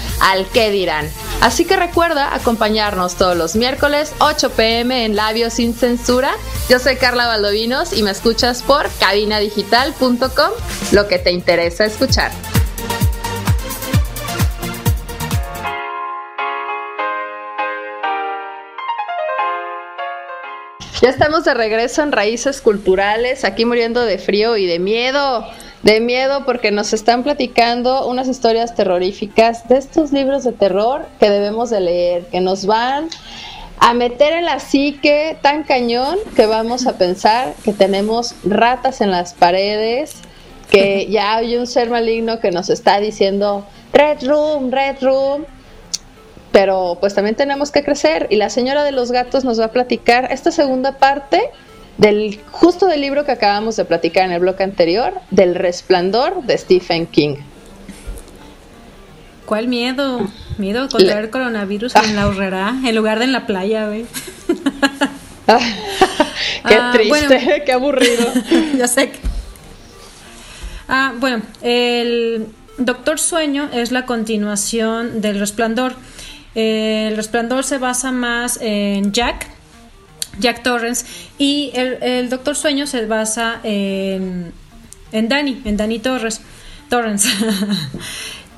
al qué dirán. Así que recuerda acompañarnos todos los miércoles 8 pm en Labios sin Censura. Yo soy Carla Valdovinos y me escuchas por cabinadigital.com, lo que te interesa escuchar. Ya estamos de regreso en Raíces Culturales, aquí muriendo de frío y de miedo, de miedo porque nos están platicando unas historias terroríficas de estos libros de terror que debemos de leer, que nos van a meter en la psique tan cañón que vamos a pensar que tenemos ratas en las paredes, que ya hay un ser maligno que nos está diciendo Red Room, Red Room. Pero pues también tenemos que crecer y la señora de los gatos nos va a platicar esta segunda parte del justo del libro que acabamos de platicar en el bloque anterior, del resplandor de Stephen King. ¿Cuál miedo? Miedo a contraer coronavirus en la horrera en lugar de en la playa, güey. qué ah, triste, qué aburrido. ya sé que Ah, bueno, el Doctor Sueño es la continuación del Resplandor. el Resplandor se basa más en Jack, Jack Torrance, y el, Doctor Sueño se basa en, en Danny, en Danny Torres, Torrance.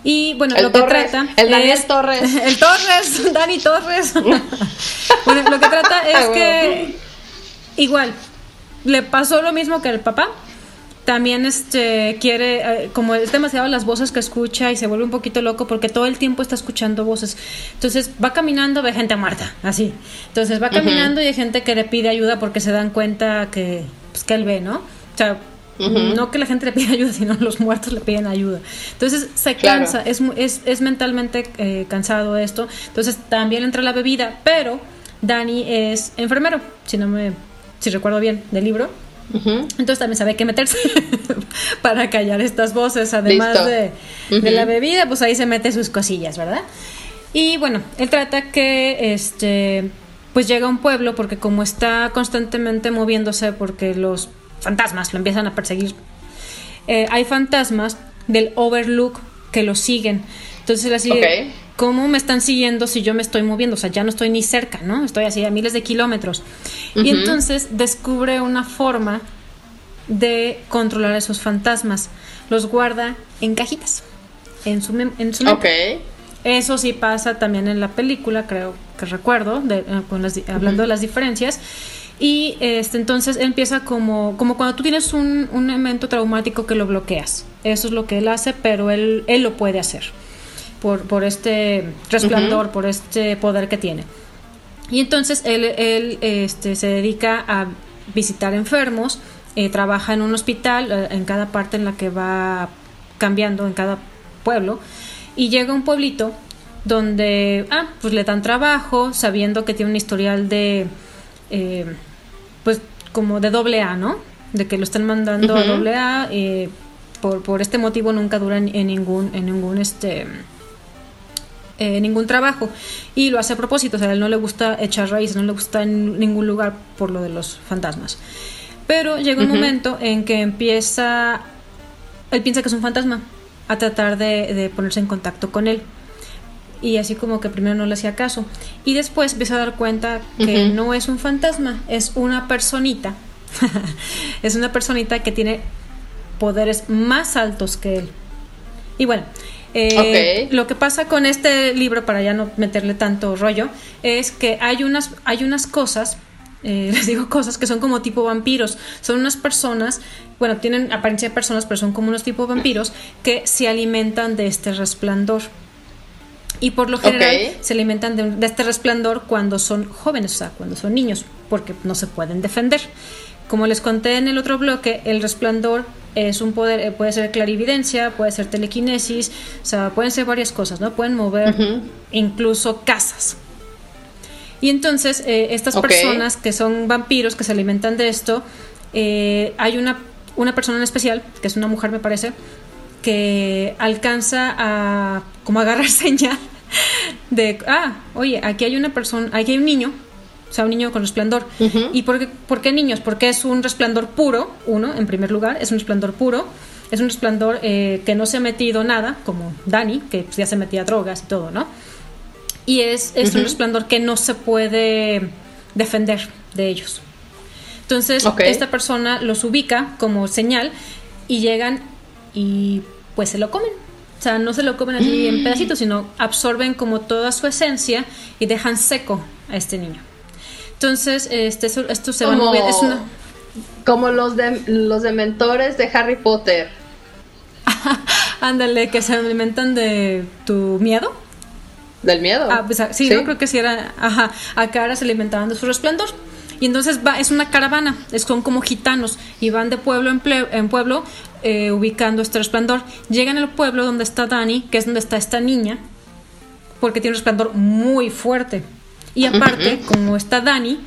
Y bueno, lo que trata. El Daniel Torres. El Torres, Dani Torres. bueno, lo que trata es que igual le pasó lo mismo que al papá también este quiere, eh, como es demasiado las voces que escucha y se vuelve un poquito loco porque todo el tiempo está escuchando voces. Entonces va caminando, ve gente muerta, así. Entonces va caminando y hay gente que le pide ayuda porque se dan cuenta que, pues, que él ve, ¿no? O sea, no que la gente le pida ayuda, sino los muertos le piden ayuda. Entonces se cansa, es, es, es, mentalmente eh, cansado esto. Entonces también entra la bebida, pero Dani es enfermero, si no me, si recuerdo bien del libro. Entonces también sabe qué meterse para callar estas voces, además de, la bebida, pues ahí se mete sus cosillas, ¿verdad? Y bueno, él trata que este pues llega a un pueblo porque como está constantemente moviéndose porque los fantasmas lo empiezan a perseguir, eh, hay fantasmas del Overlook que lo siguen. Entonces él así, ¿cómo me están siguiendo si yo me estoy moviendo? O sea, ya no estoy ni cerca, ¿no? Estoy así a miles de kilómetros. Y entonces descubre una forma de controlar a esos fantasmas. Los guarda en cajitas, en su, en su mente. Eso sí pasa también en la película, creo que recuerdo, de, eh, hablando de las diferencias. Y este, entonces empieza como, como cuando tú tienes un, un evento traumático que lo bloqueas. Eso es lo que él hace, pero él, él lo puede hacer por, por este resplandor, por este poder que tiene. Y entonces él, él este, se dedica a visitar enfermos, eh, trabaja en un hospital, eh, en cada parte en la que va cambiando, en cada pueblo, y llega a un pueblito donde, ah, pues le dan trabajo, sabiendo que tiene un historial de, eh, pues como de doble A, ¿no? De que lo están mandando a doble A, por, por este motivo nunca dura en, ningún, en ningún, este, eh, ningún trabajo y lo hace a propósito, o sea, a él no le gusta echar raíces, no le gusta en ningún lugar por lo de los fantasmas. Pero llega un momento en que empieza, él piensa que es un fantasma, a tratar de, ponerse en contacto con él. Y así como que primero no le hacía caso. Y después empieza a dar cuenta que no es un fantasma, es una personita. es una personita que tiene poderes más altos que él. Y bueno, eh, lo que pasa con este libro, para ya no meterle tanto rollo, es que hay unas, hay unas cosas, eh, les digo cosas que son como tipo vampiros. Son unas personas, bueno, tienen apariencia de personas, pero son como unos tipo vampiros que se alimentan de este resplandor. Y por lo general se alimentan de, de, este resplandor cuando son jóvenes, o sea, cuando son niños, porque no se pueden defender. Como les conté en el otro bloque, el resplandor es un poder, eh, puede ser clarividencia, puede ser telequinesis, o sea, pueden ser varias cosas, ¿no? Pueden mover incluso casas. Y entonces, eh, estas personas que son vampiros, que se alimentan de esto, eh, hay una, una persona en especial, que es una mujer, me parece, que alcanza a como agarrar señal de, ah, oye, aquí hay una persona, aquí hay un niño o sea, un niño con resplandor. ¿Y por qué, por qué, niños? Porque es un resplandor puro, uno, en primer lugar, es un resplandor puro, es un resplandor eh, que no se ha metido nada, como Dani, que pues, ya se metía drogas y todo, ¿no? Y es, es un resplandor que no se puede defender de ellos. Entonces, esta persona los ubica como señal y llegan y pues se lo comen. O sea, no se lo comen así en mm. pedacitos, sino absorben como toda su esencia y dejan seco a este niño. Entonces, este, esto se va. Es una... Como los de los dementores de Harry Potter. Ándale, que se alimentan de tu miedo. ¿Del miedo? Ah, pues, sí, yo creo que sí era. Ajá, acá ahora se alimentaban de su resplandor. Y entonces va, es una caravana, es, son como gitanos y van de pueblo en, en pueblo eh, ubicando este resplandor. Llegan al pueblo donde está Dani, que es donde está esta niña, porque tiene un resplandor muy fuerte. Y aparte, como está Dani,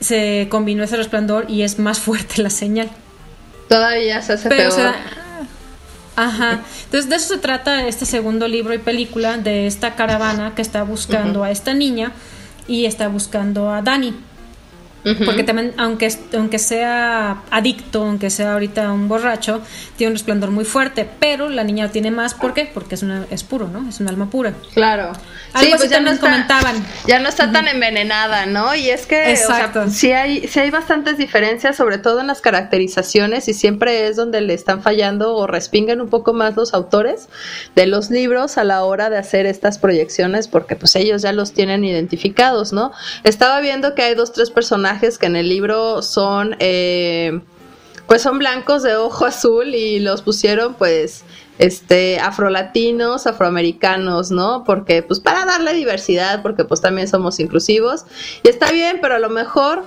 se combinó ese resplandor y es más fuerte la señal. Todavía se hace peor. ajá. Entonces de eso se trata este segundo libro y película de esta caravana que está buscando a esta niña y está buscando a Dani. Porque también, aunque, aunque sea adicto, aunque sea ahorita un borracho, tiene un resplandor muy fuerte, pero la niña lo tiene más, ¿por qué? Porque es, una, es puro, ¿no? Es un alma pura. Claro. Algo sí, pues ya no comentaban. Ya no está tan envenenada, ¿no? Y es que, Exacto. sí, hay, sí hay bastantes diferencias, sobre todo en las caracterizaciones, y siempre es donde le están fallando o respingan un poco más los autores de los libros a la hora de hacer estas proyecciones, porque pues ellos ya los tienen identificados, ¿no? Estaba viendo que hay dos, tres personajes que en el libro son... Eh, pues son blancos de ojo azul y los pusieron pues este afrolatinos, afroamericanos, ¿no? Porque pues para darle diversidad, porque pues también somos inclusivos y está bien, pero a lo mejor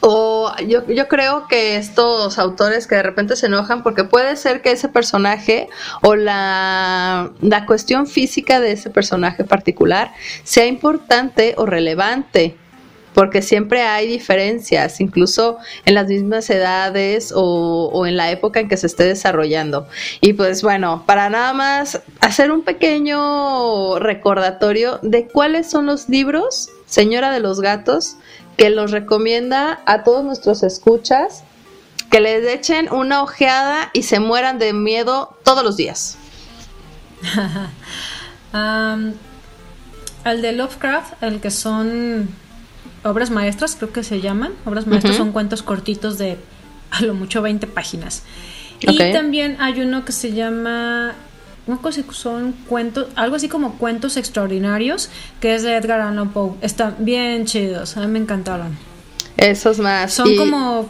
o yo, yo creo que estos autores que de repente se enojan porque puede ser que ese personaje o la, la cuestión física de ese personaje particular sea importante o relevante porque siempre hay diferencias, incluso en las mismas edades o, en la época en que se esté desarrollando. Y pues bueno, para nada más hacer un pequeño recordatorio de cuáles son los libros, Señora de los Gatos, que los recomienda a todos nuestros escuchas que les echen una ojeada y se mueran de miedo todos los días. um, el de Lovecraft, el que son obras maestras, creo que se llaman. Obras maestras uh -huh. son cuentos cortitos de a lo mucho 20 páginas. Okay. Y también hay uno que se llama una cosa son cuentos, algo así como cuentos extraordinarios, que es de Edgar Allan Poe. Están bien chidos, a mí me encantaron. Esos más. Son y... como,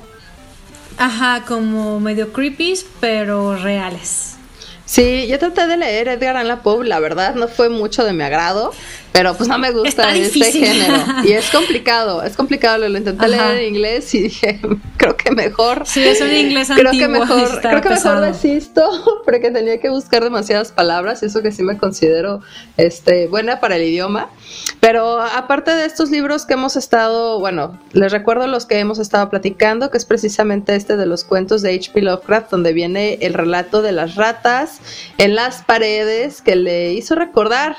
ajá, como medio creepy, pero reales. Sí, yo traté de leer Edgar Allan Poe, la verdad no fue mucho de mi agrado, pero pues no me gusta este género. Y es complicado, es complicado, lo, intenté Ajá. leer en inglés y dije, creo que mejor. Sí, es un inglés creo antiguo. Que mejor, creo que pesado. mejor desisto, porque tenía que buscar demasiadas palabras, y eso que sí me considero este, buena para el idioma. Pero aparte de estos libros que hemos estado, bueno, les recuerdo los que hemos estado platicando, que es precisamente este de los cuentos de H.P. Lovecraft, donde viene el relato de las ratas en las paredes que le hizo recordar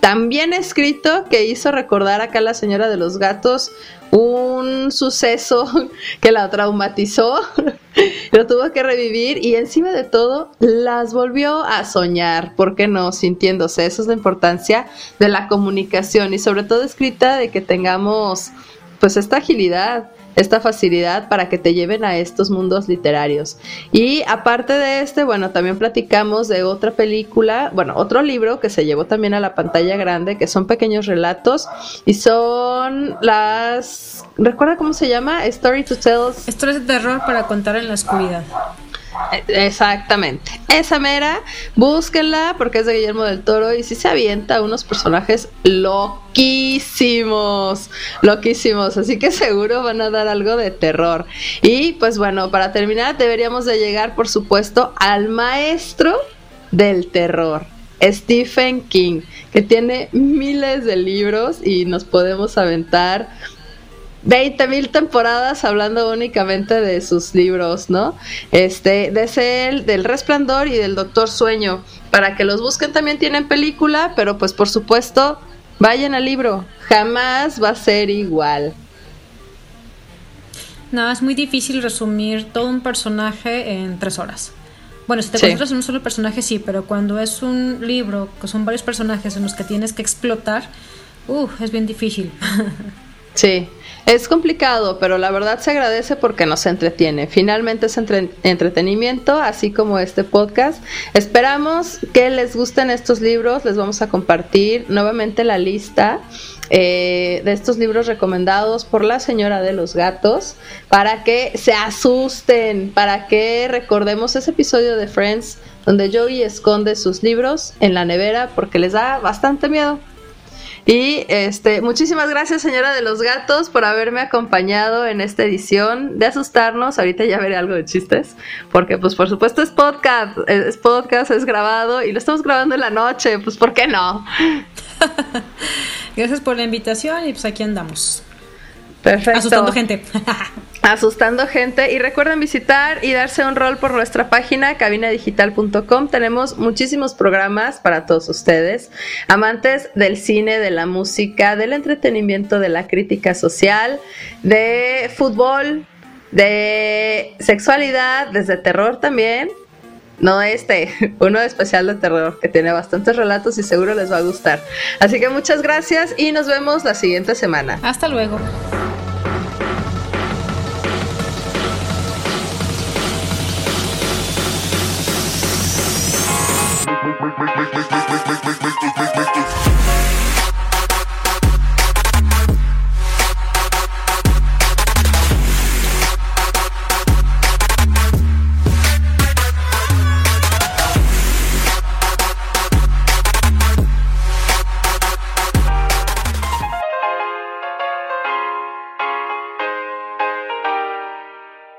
también escrito que hizo recordar acá a la señora de los gatos un suceso que la traumatizó, lo tuvo que revivir y encima de todo las volvió a soñar, ¿por qué no? Sintiéndose, eso es la importancia de la comunicación y sobre todo escrita de que tengamos pues esta agilidad esta facilidad para que te lleven a estos mundos literarios. Y aparte de este, bueno, también platicamos de otra película, bueno, otro libro que se llevó también a la pantalla grande, que son pequeños relatos y son las... ¿Recuerda cómo se llama? Story to Tell. Historias de terror para contar en la oscuridad. Exactamente. Esa mera, búsquenla porque es de Guillermo del Toro y sí se avienta unos personajes loquísimos, loquísimos, así que seguro van a dar algo de terror. Y pues bueno, para terminar deberíamos de llegar por supuesto al maestro del terror. Stephen King, que tiene miles de libros y nos podemos aventar 20 mil temporadas hablando únicamente de sus libros, ¿no? Este, de ese, del Resplandor y del Doctor Sueño. Para que los busquen también tienen película, pero pues por supuesto, vayan al libro. Jamás va a ser igual. No, es muy difícil resumir todo un personaje en tres horas. Bueno, si te sí. concentras en un solo personaje, sí, pero cuando es un libro, que son varios personajes en los que tienes que explotar, uh, es bien difícil. sí. Es complicado, pero la verdad se agradece porque nos entretiene. Finalmente es entre entretenimiento, así como este podcast. Esperamos que les gusten estos libros. Les vamos a compartir nuevamente la lista eh, de estos libros recomendados por la señora de los gatos para que se asusten, para que recordemos ese episodio de Friends donde Joey esconde sus libros en la nevera porque les da bastante miedo. Y este, muchísimas gracias, señora de los gatos, por haberme acompañado en esta edición de asustarnos. Ahorita ya veré algo de chistes, porque pues por supuesto es podcast, es podcast, es grabado y lo estamos grabando en la noche, pues ¿por qué no? gracias por la invitación y pues aquí andamos. Perfecto. Asustando gente. asustando gente y recuerden visitar y darse un rol por nuestra página cabinadigital.com tenemos muchísimos programas para todos ustedes amantes del cine de la música del entretenimiento de la crítica social de fútbol de sexualidad desde terror también no este, uno especial de terror que tiene bastantes relatos y seguro les va a gustar. Así que muchas gracias y nos vemos la siguiente semana. Hasta luego.